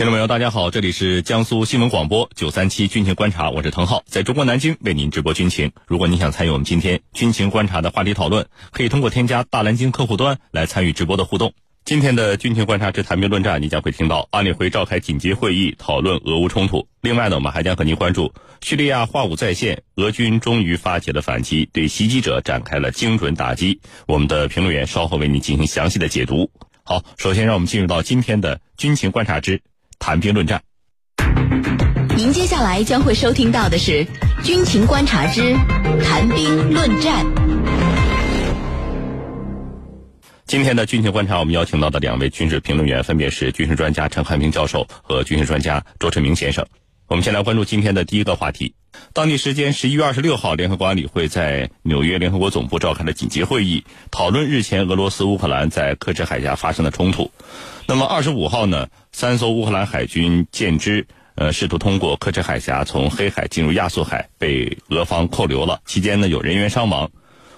听众朋友，大家好，这里是江苏新闻广播九三七军情观察，我是滕浩，在中国南京为您直播军情。如果您想参与我们今天军情观察的话题讨论，可以通过添加大蓝鲸客户端来参与直播的互动。今天的军情观察之谈兵论战，你将会听到安理会召开紧急会议讨论俄乌冲突。另外呢，我们还将和您关注叙利亚化武在线，俄军终于发起了反击，对袭击者展开了精准打击。我们的评论员稍后为您进行详细的解读。好，首先让我们进入到今天的军情观察之谈兵论战。您接下来将会收听到的是军情观察之谈兵论战。今天的军情观察，我们邀请到的两位军事评论员分别是军事专家陈汉平教授和军事专家周晨明先生。我们先来关注今天的第一个话题。当地时间十一月二十六号，联合国安理会在纽约联合国总部召开了紧急会议，讨论日前俄罗斯乌克兰在克什海峡发生的冲突。那么二十五号呢，三艘乌克兰海军舰只呃试图通过刻赤海峡从黑海进入亚速海，被俄方扣留了。期间呢，有人员伤亡。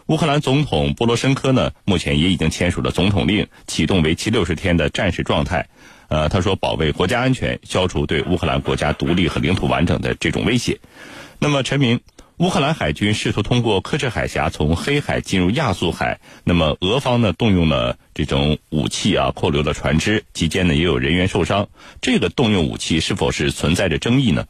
乌克兰总统波罗申科呢，目前也已经签署了总统令，启动为期六十天的战时状态。呃，他说保卫国家安全，消除对乌克兰国家独立和领土完整的这种威胁。那么，陈明，乌克兰海军试图通过刻赤海峡从黑海进入亚速海，那么俄方呢动用了这种武器啊，扣留了船只，期间呢也有人员受伤。这个动用武器是否是存在着争议呢？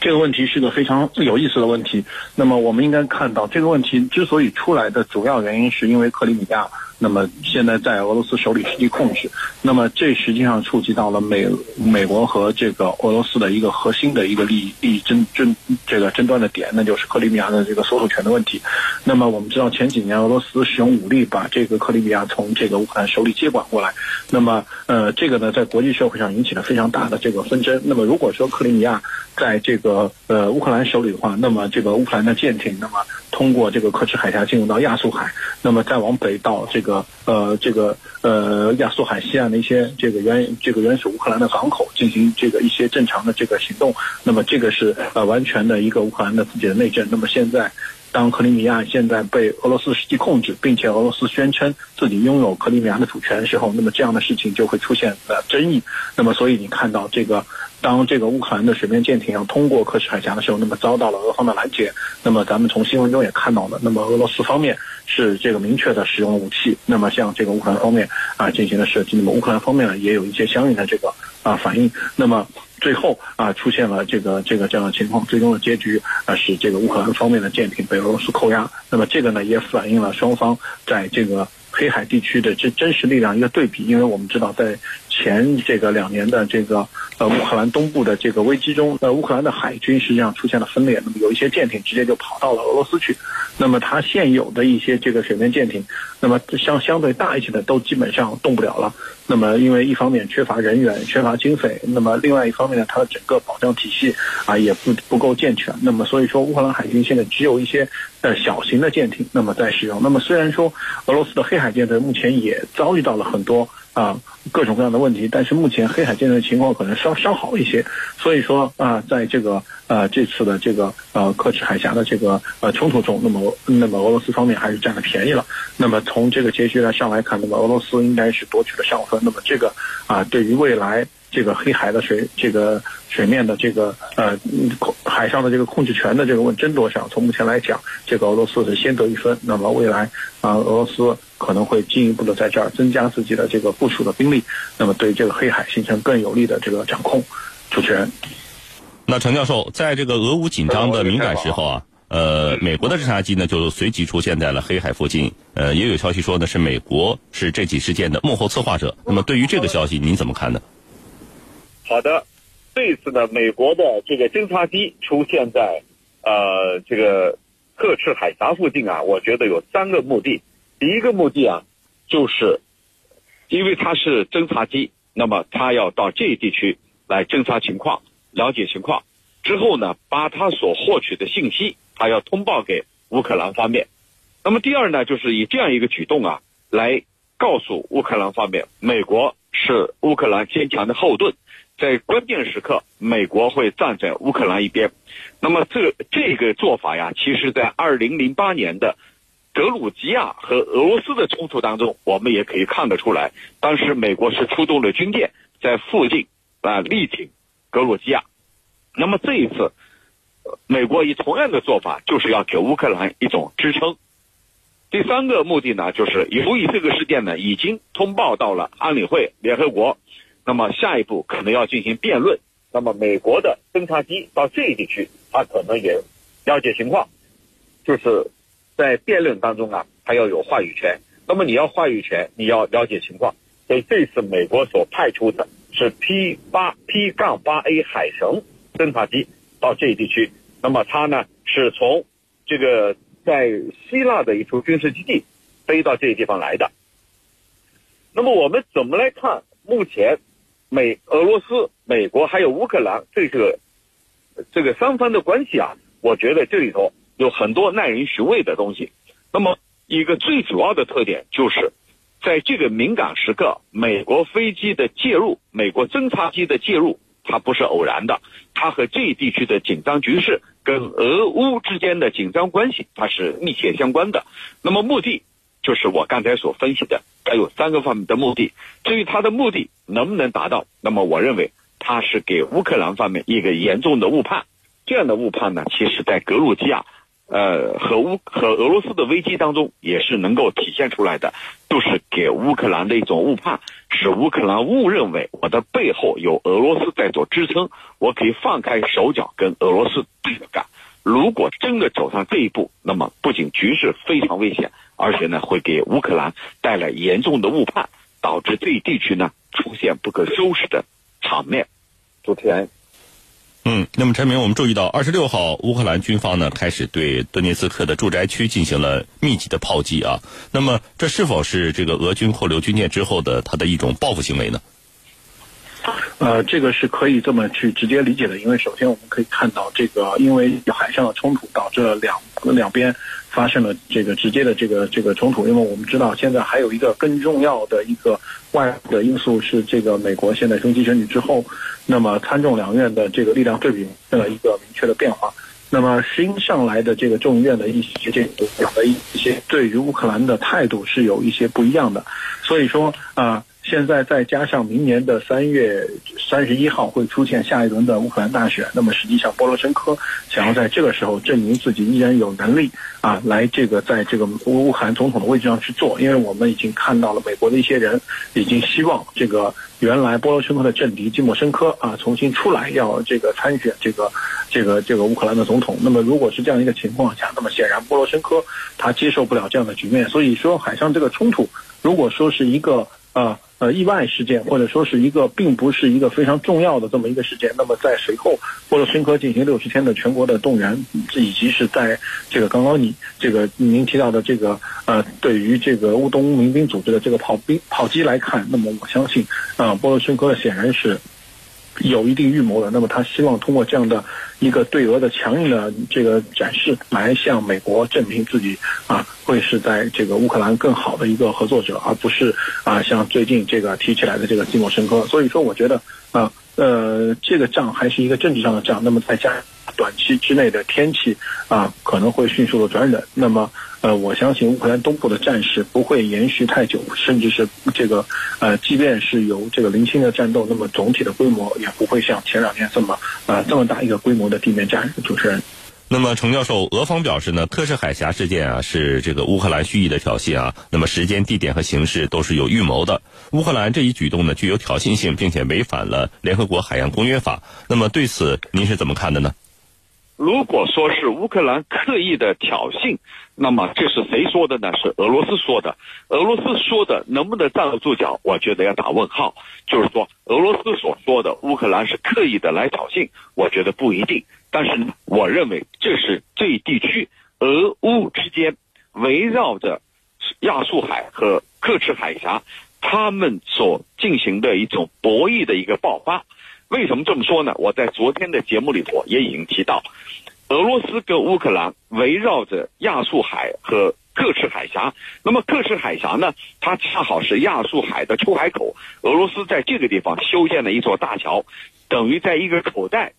这个问题是个非常有意思的问题。那么，我们应该看到，这个问题之所以出来的主要原因，是因为克里米亚。那么现在在俄罗斯手里实际控制，那么这实际上触及到了美美国和这个俄罗斯的一个核心的一个利益利益争争这个争端的点，那就是克里米亚的这个所属权的问题。那么我们知道前几年俄罗斯使用武力把这个克里米亚从这个乌克兰手里接管过来，那么呃这个呢在国际社会上引起了非常大的这个纷争。那么如果说克里米亚在这个呃乌克兰手里的话，那么这个乌克兰的舰艇那么通过这个克赤海峡进入到亚速海，那么再往北到这个。呃，这个呃，亚速海西岸的一些这个原这个原始乌克兰的港口进行这个一些正常的这个行动，那么这个是呃完全的一个乌克兰的自己的内政。那么现在，当克里米亚现在被俄罗斯实际控制，并且俄罗斯宣称自己拥有克里米亚的主权的时候，那么这样的事情就会出现呃争议。那么所以你看到这个。当这个乌克兰的水面舰艇要通过克什海峡的时候，那么遭到了俄方的拦截。那么咱们从新闻中也看到了，那么俄罗斯方面是这个明确的使用武器，那么向这个乌克兰方面啊进行了射击。那么乌克兰方面呢也有一些相应的这个啊反应。那么最后啊出现了这个这个这样的情况，最终的结局啊是这个乌克兰方面的舰艇被俄罗斯扣押。那么这个呢也反映了双方在这个。黑海地区的这真实力量一个对比，因为我们知道，在前这个两年的这个呃乌克兰东部的这个危机中，呃乌克兰的海军实际上出现了分裂，那么有一些舰艇直接就跑到了俄罗斯去，那么它现有的一些这个水面舰艇，那么相相对大一些的都基本上动不了了。那么因为一方面缺乏人员、缺乏经费，那么另外一方面呢，它的整个保障体系啊也不不够健全。那么所以说，乌克兰海军现在只有一些呃小型的舰艇，那么在使用。那么虽然说俄罗斯的黑海舰队目前也遭遇到了很多。啊，各种各样的问题，但是目前黑海舰队的情况可能稍稍好一些，所以说啊，在这个呃这次的这个呃克赤海峡的这个呃冲突中，那么那么俄罗斯方面还是占了便宜了。那么从这个结局来上来看，那么俄罗斯应该是夺取了上风。那么这个啊，对于未来。这个黑海的水，这个水面的这个呃海上的这个控制权的这个问争夺上，从目前来讲，这个俄罗斯是先得一分。那么未来啊，俄罗斯可能会进一步的在这儿增加自己的这个部署的兵力，那么对这个黑海形成更有利的这个掌控主权。那陈教授，在这个俄乌紧张的敏感时候啊，呃，美国的侦察机呢就随即出现在了黑海附近。呃，也有消息说呢是美国是这起事件的幕后策划者。那么对于这个消息，您怎么看呢？好的，这次呢，美国的这个侦察机出现在呃这个赫赤海峡附近啊，我觉得有三个目的。第一个目的啊，就是因为它是侦察机，那么它要到这一地区来侦察情况、了解情况，之后呢，把它所获取的信息，它要通报给乌克兰方面。那么第二呢，就是以这样一个举动啊，来告诉乌克兰方面，美国是乌克兰坚强的后盾。在关键时刻，美国会站在乌克兰一边。那么，这这个做法呀，其实在二零零八年的格鲁吉亚和俄罗斯的冲突当中，我们也可以看得出来，当时美国是出动了军舰在附近啊力挺格鲁吉亚。那么这一次，美国以同样的做法，就是要给乌克兰一种支撑。第三个目的呢，就是由于这个事件呢已经通报到了安理会、联合国，那么下一步可能要进行辩论。那么美国的侦察机到这一地区，他可能也了解情况，就是。在辩论当中啊，他要有话语权。那么你要话语权，你要了解情况。所以这次美国所派出的是 P 八 P 杠八 A 海神侦察机到这一地区。那么它呢是从这个在希腊的一处军事基地飞到这个地方来的。那么我们怎么来看目前美俄罗斯、美国还有乌克兰这个这个三方的关系啊？我觉得这里头。有很多耐人寻味的东西。那么，一个最主要的特点就是，在这个敏感时刻，美国飞机的介入，美国侦察机的介入，它不是偶然的，它和这一地区的紧张局势跟俄乌之间的紧张关系，它是密切相关的。那么，目的就是我刚才所分析的，它有三个方面的目的。至于它的目的能不能达到，那么我认为它是给乌克兰方面一个严重的误判。这样的误判呢，其实在格鲁吉亚。呃，和乌和俄罗斯的危机当中也是能够体现出来的，就是给乌克兰的一种误判，使乌克兰误认为我的背后有俄罗斯在做支撑，我可以放开手脚跟俄罗斯对着干。如果真的走上这一步，那么不仅局势非常危险，而且呢会给乌克兰带来严重的误判，导致这一地区呢出现不可收拾的场面。主持人。嗯，那么陈明，我们注意到，二十六号，乌克兰军方呢开始对顿涅茨克的住宅区进行了密集的炮击啊。那么，这是否是这个俄军扣留军舰之后的他的一种报复行为呢？呃，这个是可以这么去直接理解的，因为首先我们可以看到，这个因为海上的冲突导致了两两边。发生了这个直接的这个这个冲突，因为我们知道现在还有一个更重要的一个外的因素是这个美国现在中期选举之后，那么参众两院的这个力量对比的一个明确的变化，那么新上来的这个众议院的一些这有的一些对于乌克兰的态度是有一些不一样的，所以说啊。现在再加上明年的三月三十一号会出现下一轮的乌克兰大选，那么实际上波罗申科想要在这个时候证明自己依然有能力啊，来这个在这个乌乌克兰总统的位置上去做，因为我们已经看到了美国的一些人已经希望这个原来波罗申科的政敌季莫申科啊重新出来要这个参选这个这个这个乌克兰的总统。那么如果是这样一个情况下，那么显然波罗申科他接受不了这样的局面，所以说海上这个冲突如果说是一个啊。呃，意外事件或者说是一个并不是一个非常重要的这么一个事件，那么在随后波罗申科进行六十天的全国的动员，以及是在这个刚刚你这个您提到的这个呃，对于这个乌东民兵组织的这个炮兵炮击来看，那么我相信啊，波罗申科显然是。有一定预谋的，那么他希望通过这样的一个对俄的强硬的这个展示，来向美国证明自己啊，会是在这个乌克兰更好的一个合作者，而不是啊像最近这个提起来的这个基莫申科。所以说，我觉得啊呃，这个仗还是一个政治上的仗。那么再加短期之内的天气啊，可能会迅速的转冷。那么。呃，我相信乌克兰东部的战事不会延续太久，甚至是这个呃，即便是有这个零星的战斗，那么总体的规模也不会像前两天这么呃这么大一个规模的地面战。主持人，那么程教授，俄方表示呢，克什海峡事件啊是这个乌克兰蓄意的挑衅啊，那么时间、地点和形式都是有预谋的。乌克兰这一举动呢具有挑衅性，并且违反了联合国海洋公约法。那么对此您是怎么看的呢？如果说是乌克兰刻意的挑衅，那么这是谁说的呢？是俄罗斯说的。俄罗斯说的能不能站得住脚？我觉得要打问号。就是说，俄罗斯所说的乌克兰是刻意的来挑衅，我觉得不一定。但是呢，我认为这是这一地区俄乌之间围绕着亚速海和克赤海峡，他们所进行的一种博弈的一个爆发。为什么这么说呢？我在昨天的节目里头也已经提到，俄罗斯跟乌克兰围绕着亚速海和克赤海峡。那么克赤海峡呢，它恰好是亚速海的出海口。俄罗斯在这个地方修建了一座大桥，等于在一个口袋，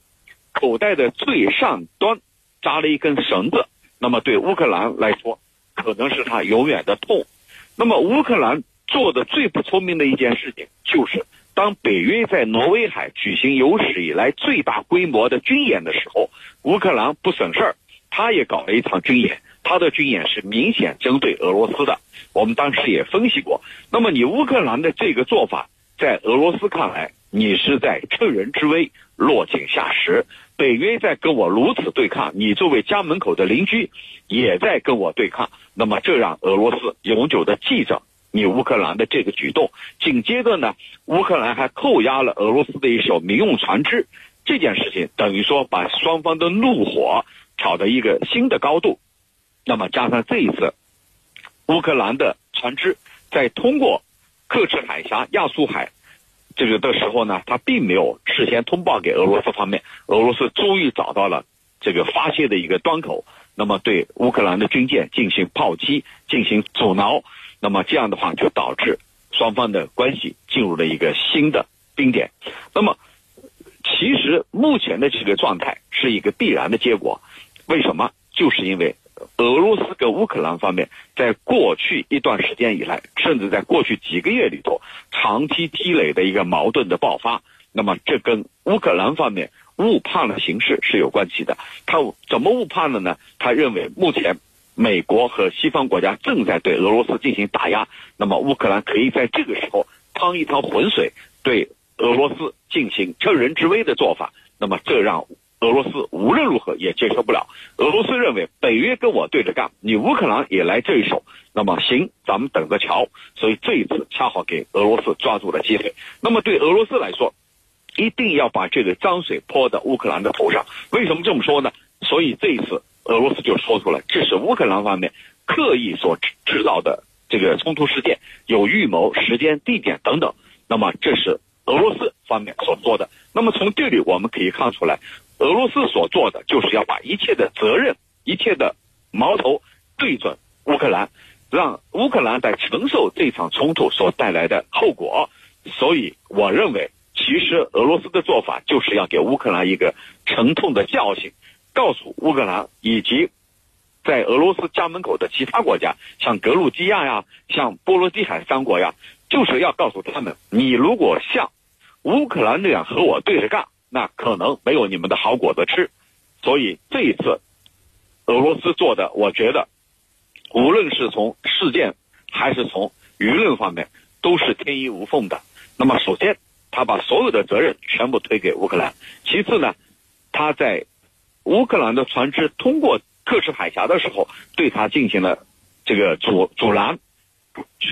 口袋的最上端扎了一根绳子。那么对乌克兰来说，可能是他永远的痛。那么乌克兰做的最不聪明的一件事情，就是当北约在挪威海举行有史以来最大规模的军演的时候，乌克兰不省事儿，他也搞了一场军演。他的军演是明显针对俄罗斯的。我们当时也分析过。那么你乌克兰的这个做法，在俄罗斯看来，你是在趁人之危落井下石。北约在跟我如此对抗，你作为家门口的邻居，也在跟我对抗。那么这让俄罗斯永久的记着你乌克兰的这个举动。紧接着呢，乌克兰还扣押了俄罗斯的一艘民用船只。这件事情等于说把双方的怒火炒到一个新的高度。那么加上这一次，乌克兰的船只在通过克赤海峡、亚速海这个的时候呢，他并没有事先通报给俄罗斯方面。俄罗斯终于找到了这个发泄的一个端口，那么对乌克兰的军舰进行炮击、进行阻挠。那么这样的话，就导致双方的关系进入了一个新的冰点。那么，其实目前的这个状态是一个必然的结果。为什么？就是因为。俄罗斯跟乌克兰方面，在过去一段时间以来，甚至在过去几个月里头，长期积累的一个矛盾的爆发，那么这跟乌克兰方面误判了形势是有关系的。他怎么误判的呢？他认为目前美国和西方国家正在对俄罗斯进行打压，那么乌克兰可以在这个时候趟一趟浑水，对俄罗斯进行趁人之危的做法，那么这让。俄罗斯无论如何也接受不了。俄罗斯认为北约跟我对着干，你乌克兰也来这一手，那么行，咱们等着瞧。所以这一次恰好给俄罗斯抓住了机会。那么对俄罗斯来说，一定要把这个脏水泼到乌克兰的头上。为什么这么说呢？所以这一次俄罗斯就说出来，这是乌克兰方面刻意所制造的这个冲突事件，有预谋、时间、地点等等。那么这是俄罗斯方面所做的。那么从这里我们可以看出来。俄罗斯所做的就是要把一切的责任、一切的矛头对准乌克兰，让乌克兰在承受这场冲突所带来的后果。所以，我认为，其实俄罗斯的做法就是要给乌克兰一个沉痛的教训，告诉乌克兰以及在俄罗斯家门口的其他国家，像格鲁吉亚呀、像波罗的海三国呀，就是要告诉他们：你如果像乌克兰那样和我对着干。那可能没有你们的好果子吃，所以这一次俄罗斯做的，我觉得无论是从事件还是从舆论方面，都是天衣无缝的。那么，首先他把所有的责任全部推给乌克兰；其次呢，他在乌克兰的船只通过克什海峡的时候，对他进行了这个阻阻拦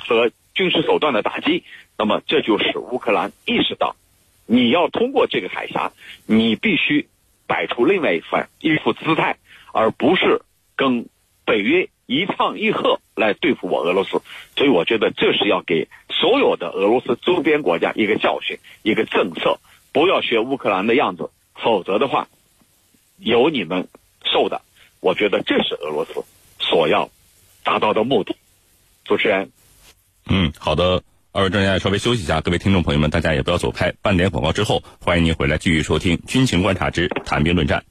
和军事手段的打击。那么，这就是乌克兰意识到。你要通过这个海峡，你必须摆出另外一番一副姿态，而不是跟北约一唱一和来对付我俄罗斯。所以我觉得这是要给所有的俄罗斯周边国家一个教训，一个政策，不要学乌克兰的样子，否则的话，有你们受的。我觉得这是俄罗斯所要达到的目的。主持人，嗯，好的。二位专家稍微休息一下，各位听众朋友们，大家也不要走开。半点广告之后，欢迎您回来继续收听《军情观察之谈兵论战》。